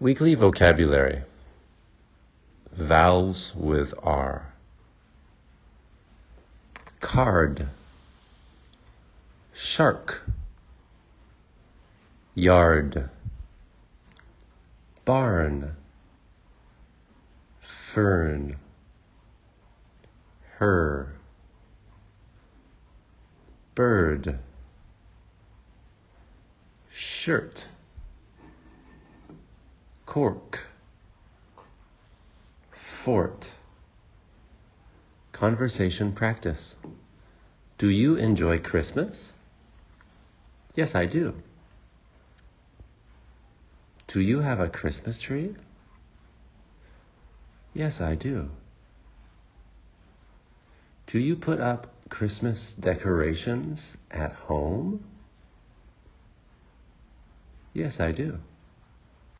Weekly vocabulary Vowels with R. Card. Shark. Yard. Barn. Fern. Her. Bird. Shirt cork, fort. Conversation practice. Do you enjoy Christmas? Yes, I do. Do you have a Christmas tree? Yes, I do. Do you put up Christmas decorations at home? Yes, I do.